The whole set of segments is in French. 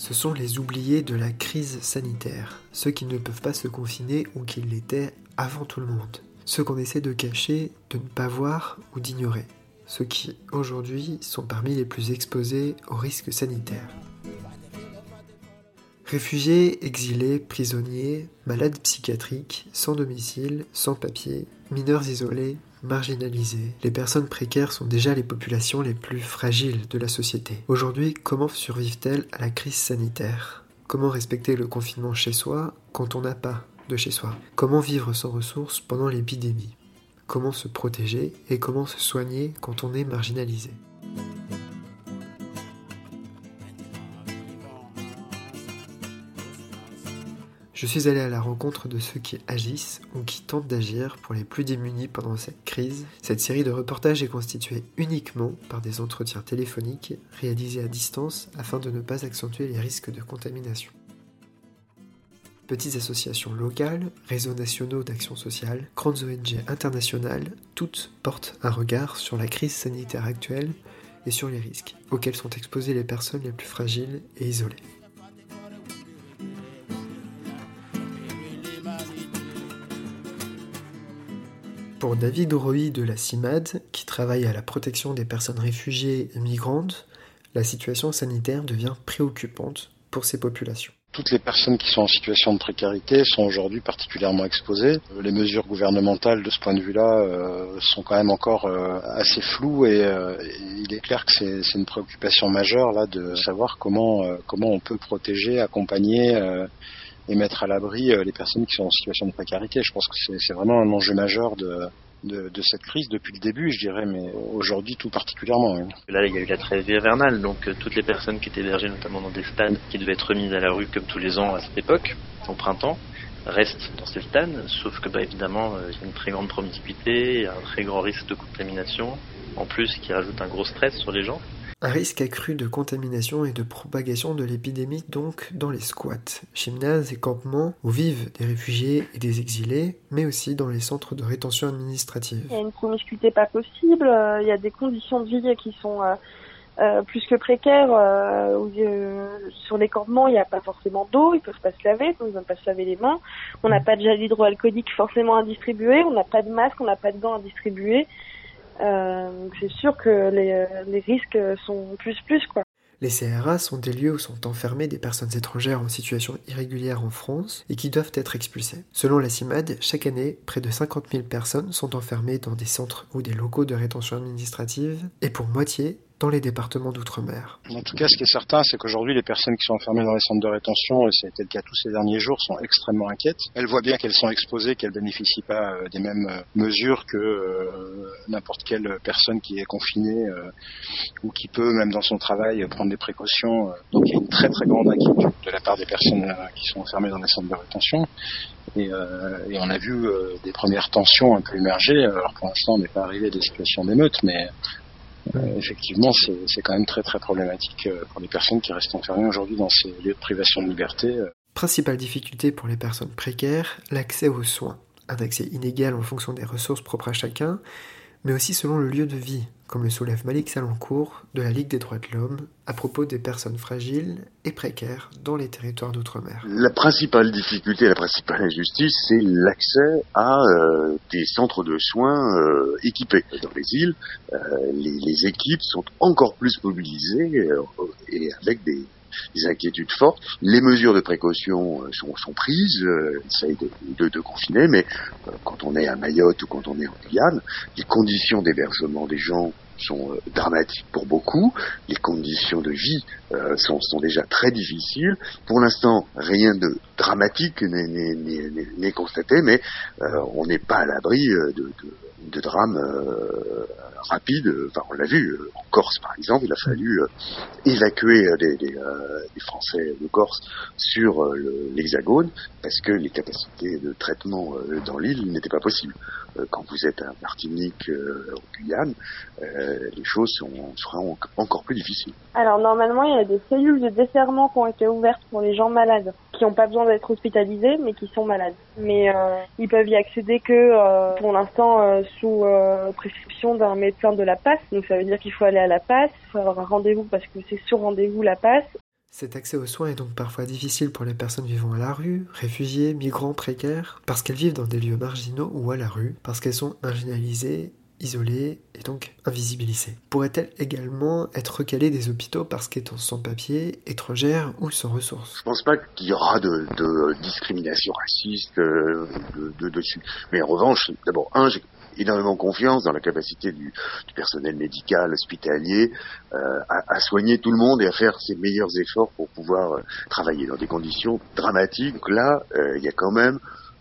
Ce sont les oubliés de la crise sanitaire, ceux qui ne peuvent pas se confiner ou qui l'étaient avant tout le monde, ceux qu'on essaie de cacher, de ne pas voir ou d'ignorer, ceux qui aujourd'hui sont parmi les plus exposés aux risques sanitaires. Réfugiés, exilés, prisonniers, malades psychiatriques, sans domicile, sans papier, mineurs isolés, marginalisés, les personnes précaires sont déjà les populations les plus fragiles de la société. Aujourd'hui, comment survivent-elles à la crise sanitaire? Comment respecter le confinement chez soi quand on n'a pas de chez soi? Comment vivre sans ressources pendant l'épidémie? Comment se protéger et comment se soigner quand on est marginalisé? Je suis allé à la rencontre de ceux qui agissent ou qui tentent d'agir pour les plus démunis pendant cette crise. Cette série de reportages est constituée uniquement par des entretiens téléphoniques réalisés à distance afin de ne pas accentuer les risques de contamination. Petites associations locales, réseaux nationaux d'action sociale, grandes ONG internationales, toutes portent un regard sur la crise sanitaire actuelle et sur les risques auxquels sont exposées les personnes les plus fragiles et isolées. Pour David Roy de la CIMAD, qui travaille à la protection des personnes réfugiées et migrantes, la situation sanitaire devient préoccupante pour ces populations. Toutes les personnes qui sont en situation de précarité sont aujourd'hui particulièrement exposées. Les mesures gouvernementales de ce point de vue-là euh, sont quand même encore euh, assez floues et, euh, il est clair que c'est une préoccupation majeure là de savoir comment comment on peut protéger, accompagner et mettre à l'abri euh, les personnes qui sont en situation de précarité. Je pense que c'est vraiment un enjeu majeur de, cette crise depuis le début, je dirais, mais aujourd'hui tout particulièrement. Là, il y a eu la trêve hivernale, donc euh, toutes les personnes qui étaient hébergées, notamment dans des stades qui devaient être remises à la rue comme tous les ans à cette époque, au printemps, restent dans ces stades, sauf que bah, évidemment, euh, il y a une très grande promiscuité, un très grand risque de contamination, en plus qui rajoute un gros stress sur les gens. Un risque accru de contamination et de propagation de l'épidémie donc dans les squats, gymnases et campements où vivent des réfugiés et des exilés, mais aussi dans les centres de rétention administrative. Il y a une promiscuité pas possible, euh, il y a des conditions de vie qui sont euh, euh, plus que précaires. sur les campements, il n'y a pas forcément d'eau, ils peuvent pas se laver, ils ne peuvent pas se laver les mains. On n'a pas de gel hydroalcoolique forcément à distribuer, on n'a pas de masque, on n'a pas de gants à distribuer. Euh, c'est sûr que les, risques sont plus plus quoi. Les CRA sont des lieux où sont enfermées des personnes étrangères en situation irrégulière en France et qui doivent être expulsées. Selon la CIMAD, chaque année, près de 50 000 personnes sont enfermées dans des centres ou des locaux de rétention administrative et pour moitié, dans les départements d'outre-mer. En tout cas, ce qui est certain, c'est qu'aujourd'hui, les personnes qui sont enfermées dans les centres de rétention, et ça a été le cas tous ces derniers jours, sont extrêmement inquiètes. Elles voient bien qu'elles sont exposées, qu'elles bénéficient pas euh, des mêmes euh, mesures que euh, n'importe quelle personne qui est confinée ou qui peut, même dans son travail, prendre des précautions. Donc il y a une très très grande inquiétude de la part des personnes qui sont enfermées dans les centres de rétention. Et, on a vu des premières tensions un peu émerger. Alors pour l'instant, on n'est pas arrivé à des situations d'émeute, mais euh, effectivement, c'est quand même très très problématique euh, pour les personnes qui restent enfermées aujourd'hui dans ces lieux de privation de liberté. Euh. Principale difficulté pour les personnes précaires, l'accès aux soins. Un accès inégal en fonction des ressources propres à chacun, mais aussi selon le lieu de vie, comme le soulève Malik Salancourt de la Ligue des droits de l'homme à propos des personnes fragiles et précaires dans les territoires d'outre-mer. La principale difficulté, la principale injustice, c'est l'accès à euh, des centres de soins euh, équipés. Dans les îles, euh, les, les, équipes sont encore plus mobilisées et avec des, des inquiétudes fortes. Les mesures de précaution euh, sont, prises, euh, essaye de, confiner, mais euh, quand on est à Mayotte ou quand on est en Guyane, les conditions d'hébergement des gens sont euh, dramatiques pour beaucoup. Les conditions de vie euh, sont, déjà très difficiles. Pour l'instant, rien de dramatique n'est constaté, mais euh, on n'est pas à l'abri de, de, drames rapide. Enfin, on l'a vu en Corse, par exemple, il a fallu évacuer des, Français de Corse sur l'Hexagone parce que les capacités de traitement dans l'île n'étaient pas possibles. quand vous êtes à Martinique, en Guyane, les choses sont, seront encore plus difficiles. Alors normalement, il y a des cellules de desserrement qui ont été ouvertes pour les gens malades, qui n'ont pas besoin d'être hospitalisés, mais qui sont malades. Mais euh, ils peuvent y accéder que euh, pour l'instant euh, sous prescription d'un médecin de la passe. Donc ça veut dire qu'il faut aller à la passe, il faut avoir un rendez-vous parce que c'est sur rendez-vous la passe. Cet accès aux soins est donc parfois difficile pour les personnes vivant à la rue, réfugiés, migrants précaires, parce qu'elles vivent dans des lieux marginaux ou à la rue, parce qu'elles sont marginalisées isolées et donc invisibilisées. Pourrait-elle également être recalée des hôpitaux parce qu'étant sans papier, étrangère ou sans ressources? Je pense pas qu'il y aura de, de discrimination raciste euh, de, de, dessus. Mais en revanche, d'abord, un, j'ai énormément confiance dans la capacité du, du personnel médical, hospitalier, euh, à, à, soigner tout le monde et à faire ses meilleurs efforts pour pouvoir euh, travailler dans des conditions dramatiques. Donc là, euh, il y a quand même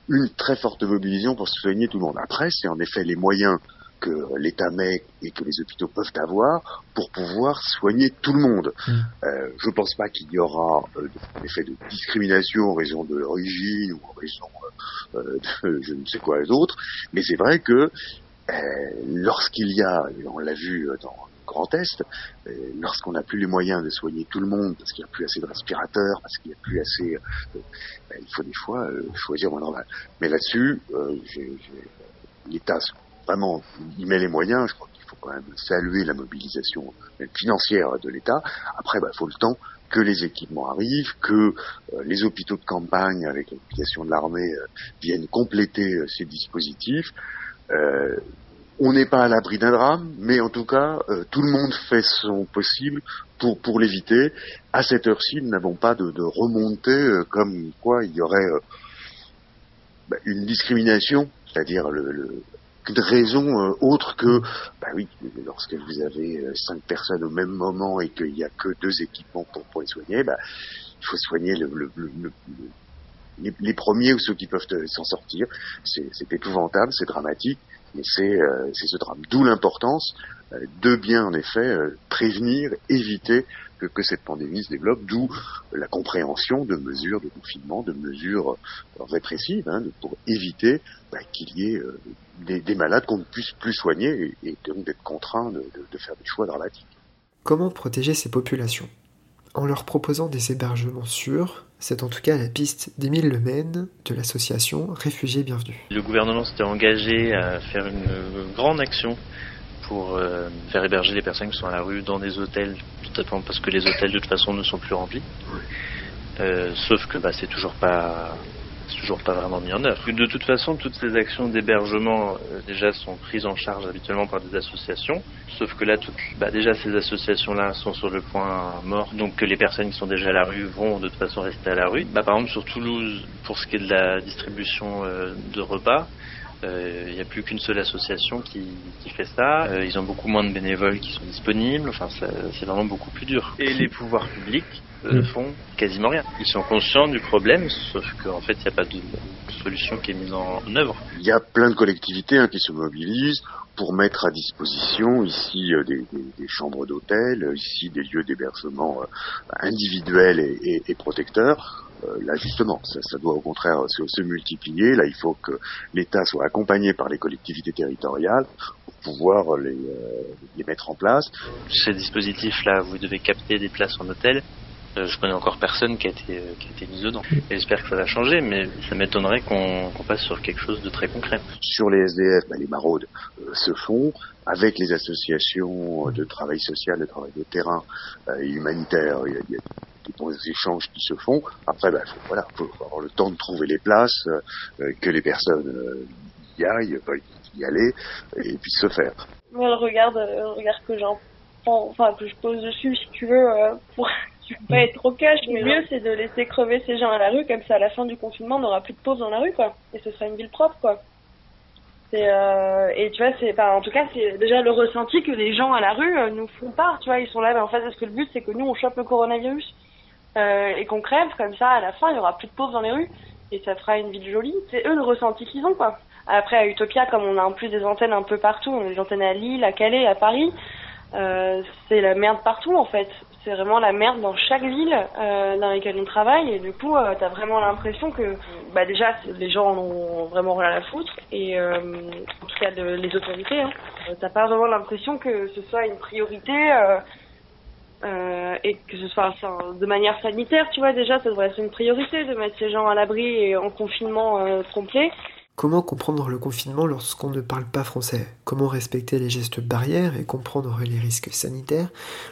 une très forte mobilisation pour soigner tout le monde. Après, c'est en effet les moyens que l'État met et que les hôpitaux peuvent avoir pour pouvoir soigner tout le monde. Mmh. Euh, je ne pense pas qu'il y aura euh, effet de discrimination en raison de l'origine ou en raison euh, de je ne sais quoi d'autre, mais c'est vrai que euh, lorsqu'il y a, on l'a vu dans le Grand Est, euh, lorsqu'on n'a plus les moyens de soigner tout le monde parce qu'il n'y a plus assez de respirateurs, parce qu'il n'y a plus assez, ben, il faut des fois choisir normal. Mais là-dessus, l'État vraiment il met les moyens. Je crois qu'il faut quand même saluer la mobilisation financière de l'État. Après, il bah, faut le temps que les équipements arrivent, que euh, les hôpitaux de campagne avec l'application de l'armée euh, viennent compléter euh, ces dispositifs. On n'est pas à l'abri d'un drame, mais en tout cas, tout le monde fait son possible pour, pour l'éviter. À cette heure-ci, nous n'avons pas de, remontée comme quoi il y aurait bah, une discrimination, c'est-à-dire le de raison euh, autre que, bah oui, lorsque vous avez euh, cinq personnes au même moment et qu'il n'y a que deux équipements pour, pour les soigner, bah, il faut soigner le, le, le, les, les, premiers ou ceux qui peuvent euh, s'en sortir. C'est épouvantable, c'est dramatique, mais c'est euh, ce drame. D'où l'importance euh, de bien, en effet, prévenir, éviter que, que, cette pandémie se développe, d'où la compréhension de mesures de confinement, de mesures répressives, hein, pour éviter bah, qu'il y ait des, des, malades qu'on ne puisse plus soigner et, et donc d'être contraints de, de, de faire des choix dramatiques. Comment protéger ces populations? En leur proposant des hébergements sûrs, c'est en tout cas la piste d'Émile Lemaine de l'association Réfugiés Bienvenus. Le gouvernement s'était engagé à faire une grande action pour euh, faire héberger les personnes qui sont à la rue dans des hôtels, tout simplement parce que les hôtels de toute façon ne sont plus remplis. Euh, sauf que bah, c'est toujours pas c'est toujours pas vraiment mis en œuvre. De toute façon, toutes ces actions d'hébergement euh, déjà sont prises en charge habituellement par des associations, sauf que là, toutes, bah, déjà ces associations-là sont sur le point mort, donc que les personnes qui sont déjà à la rue vont de toute façon rester à la rue. Bah, par exemple, sur Toulouse, pour ce qui est de la distribution euh, de repas, il euh, n'y a plus qu'une seule association qui, qui fait ça. Euh, ils ont beaucoup moins de bénévoles qui sont disponibles. Enfin, c'est vraiment beaucoup plus dur. Et les pouvoirs publics euh, font quasiment rien. Ils sont conscients du problème, sauf qu'en fait, il n'y a pas de solution qui est mise en œuvre. Il y a plein de collectivités hein, qui se mobilisent pour mettre à disposition ici euh, des, des, des, chambres d'hôtel, ici des lieux d'hébergement euh, individuels et, et, et protecteurs. Euh, là justement, ça, doit au contraire se, multiplier. Là, il faut que l'État soit accompagné par les collectivités territoriales pour pouvoir les, euh, les mettre en place. Ces dispositifs-là, vous devez capter des places en hôtel. Euh, je connais encore personne qui a été, qui a été mise dedans. J'espère que ça va changer, mais ça m'étonnerait qu'on qu passe sur quelque chose de très concret. Sur les SDF, bah, les maraudes euh, se font avec les associations de travail social, de travail de terrain euh, et humanitaire. Il y a, il y a des bons échanges qui se font. Après, bah, faut, voilà, faut avoir le temps de trouver les places, euh, que les personnes euh, y aillent, y aller et puis se faire. Moi, le regard, le regard que j'en enfin que je pose dessus, si tu veux, pour tu peux pas être trop cash, mais le mieux c'est de laisser crever ces gens à la rue, comme ça à la fin du confinement on n'aura plus de pauvres dans la rue quoi, et ce sera une ville propre quoi. Euh, et tu vois c'est en tout cas c'est déjà le ressenti que les gens à la rue euh, nous font part, tu vois ils sont là mais en fait parce que le but c'est que nous on chope le coronavirus euh, et qu'on crève comme ça à la fin il y aura plus de pauvres dans les rues et ça fera une ville jolie. C'est eux le ressenti qu'ils ont quoi. Après à Utopia comme on a en plus des antennes un peu partout, on a des antennes à Lille, à Calais, à Paris. C'est la merde partout en fait. C'est vraiment la merde dans chaque ville euh, dans laquelle on travaille. Et du coup euh, t'as vraiment l'impression que bah déjà les gens en ont vraiment rien à foutre. Et euh, en tout cas de, les autorités hein, t'as pas vraiment l'impression que ce soit une priorité euh, et que ce soit enfin, de manière sanitaire tu vois déjà ça devrait être une priorité de mettre ces gens à l'abri et en confinement complet Comment comprendre le confinement lorsqu'on ne parle pas français? Comment respecter les gestes barrières et comprendre les risques sanitaires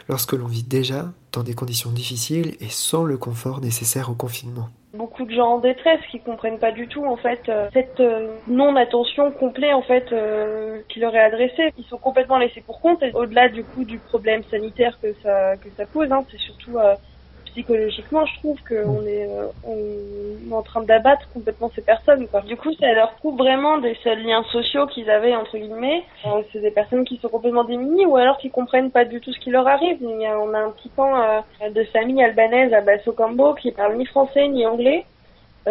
lorsque l'on vit déjà dans des conditions difficiles et sans le confort nécessaire au confinement? Beaucoup de gens en détresse qui comprennent pas du tout en fait euh, cette euh, non attention complète en fait euh, qui leur est adressée. Ils sont complètement laissés pour compte. Au-delà du coup du problème sanitaire que ça que ça pose, hein, c'est surtout psychologiquement, je trouve qu'on est, euh, on est en train d'abattre complètement ces personnes. Quoi. Du coup, ça leur coupe vraiment des seuls liens sociaux qu'ils avaient, entre guillemets. Euh, c'est des personnes qui sont complètement démunies ou alors qui comprennent pas du tout ce qui leur arrive. on a un petit pan euh, de famille albanaise à Basso Cambo qui parle ni français ni anglais,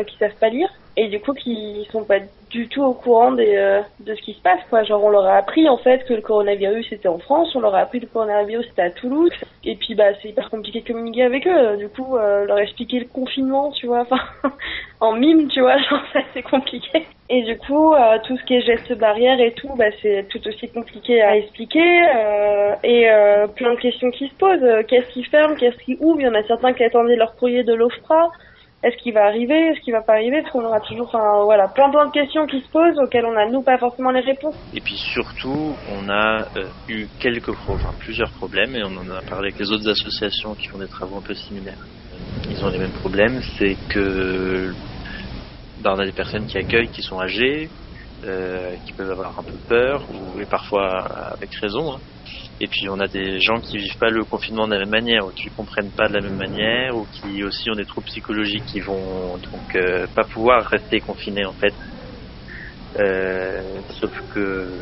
qui savent pas lire. Et du coup qui sont pas du tout au courant des, euh, de ce qui se passe quoi. Genre on leur a appris en fait que le coronavirus était en France. On leur a appris que le coronavirus était à Toulouse. Et puis bah c'est hyper compliqué de communiquer avec eux. Du coup euh, leur expliquer le confinement tu vois. Enfin en mime tu vois. Genre ça c'est compliqué. Et du coup euh, tout ce qui est gestes barrières et tout bah c'est tout aussi compliqué à expliquer. Et plein de questions qui se posent. Qu'est-ce qui ferme? Qu'est-ce qui ouvre? Il y en a certains qui attendaient leur courrier de l'OFPRA est-ce qu'il va arriver, est-ce qu'il va pas arriver, parce qu'on aura toujours, voilà, plein plein de questions qui se posent auxquelles on a nous pas forcément les réponses. Et puis surtout, on a euh, eu quelques, enfin plusieurs problèmes, et on en a parlé avec les autres associations qui font des travaux un peu similaires. Ils ont les mêmes problèmes, c'est que bah, on a des personnes qui accueillent qui sont âgées, euh, qui peuvent avoir un peu peur, ou et parfois avec raison. Hein. Et puis on a des gens qui vivent pas le confinement de la même manière, ou qui comprennent pas de la même manière, ou qui aussi ont des troubles psychologiques qui vont donc euh, pas pouvoir rester confinés en fait. Euh, sauf que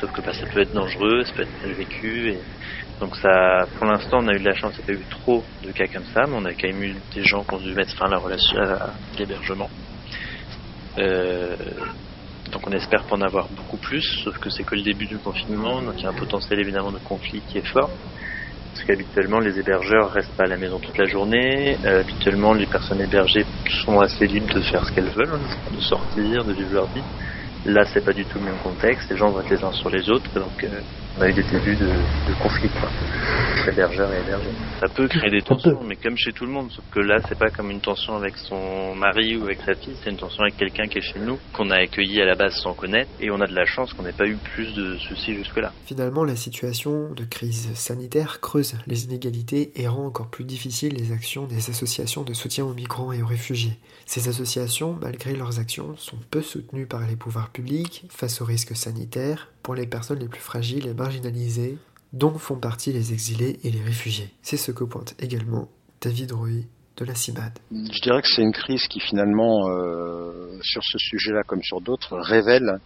sauf que bah, ça peut être dangereux, ça peut être mal vécu. Et donc ça, pour l'instant, on a eu de la chance, il n'y a pas eu trop de cas comme ça, mais on a quand même eu des gens qui ont dû mettre fin à la relation à l'hébergement. Euh, donc on espère pas en avoir beaucoup plus, sauf que c'est que le début du confinement, donc il y a un potentiel évidemment de conflit qui est fort. Parce qu'habituellement les hébergeurs restent pas à la maison toute la journée, euh, habituellement les personnes hébergées sont assez libres de faire ce qu'elles veulent, hein, de sortir, de vivre leur vie. Là c'est pas du tout le même contexte, les gens vont être les uns sur les autres, donc euh, a eu des débuts de, de conflit, quoi. Hébergeur et hébergé. Ça peut créer des tensions, mais comme chez tout le monde, sauf que là, c'est pas comme une tension avec son mari ou avec sa fille, c'est une tension avec quelqu'un qui est chez nous, qu'on a accueilli à la base sans connaître, et on a de la chance qu'on n'ait pas eu plus de soucis jusque-là. Finalement, la situation de crise sanitaire creuse les inégalités et rend encore plus difficile les actions des associations de soutien aux migrants et aux réfugiés. Ces associations, malgré leurs actions, sont peu soutenues par les pouvoirs publics face aux risques sanitaires, pour les personnes les plus fragiles et marginalisées, dont font partie les exilés et les réfugiés. C'est ce que pointe également David Rouy de la CIMAD. Je dirais que c'est une crise qui finalement, euh, sur ce sujet-là comme sur d'autres, révèle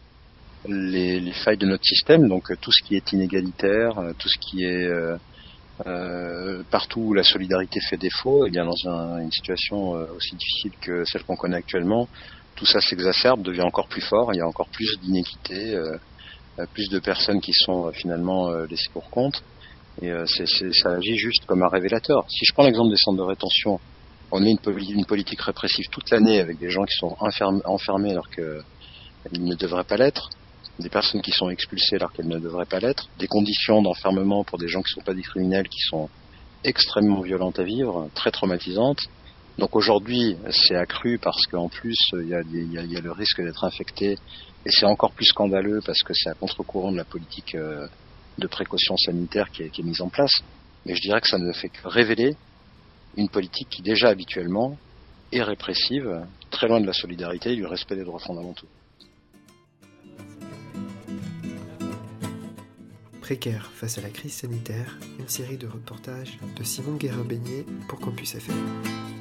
les, failles de notre système, donc euh, tout ce qui est inégalitaire, euh, tout ce qui est partout où la solidarité fait défaut, et eh bien dans une situation aussi difficile que celle qu'on connaît actuellement, tout ça s'exacerbe, devient encore plus fort, il y a encore plus d'inéquité, plus de personnes qui sont euh, finalement euh, laissées pour compte. Et ça agit juste comme un révélateur. Si je prends l'exemple des centres de rétention, on met une, politique répressive toute l'année avec des gens qui sont enfermés alors qu'ils ne devraient pas l'être, des personnes qui sont expulsées alors qu'elles ne devraient pas l'être, des conditions d'enfermement pour des gens qui ne sont pas des criminels qui sont extrêmement violentes à vivre, très traumatisantes. Donc aujourd'hui, c'est accru parce qu'en plus, il a, y a, le risque d'être infecté et c'est encore plus scandaleux parce que c'est à contre-courant de la politique euh, de précaution sanitaire qui est, mise en place. Mais je dirais que ça ne fait que révéler une politique qui déjà habituellement est répressive, très loin de la solidarité et du respect des droits fondamentaux. Précaire face à la crise sanitaire, une série de reportages de Simon Guérin-Beignet pour Campus FM.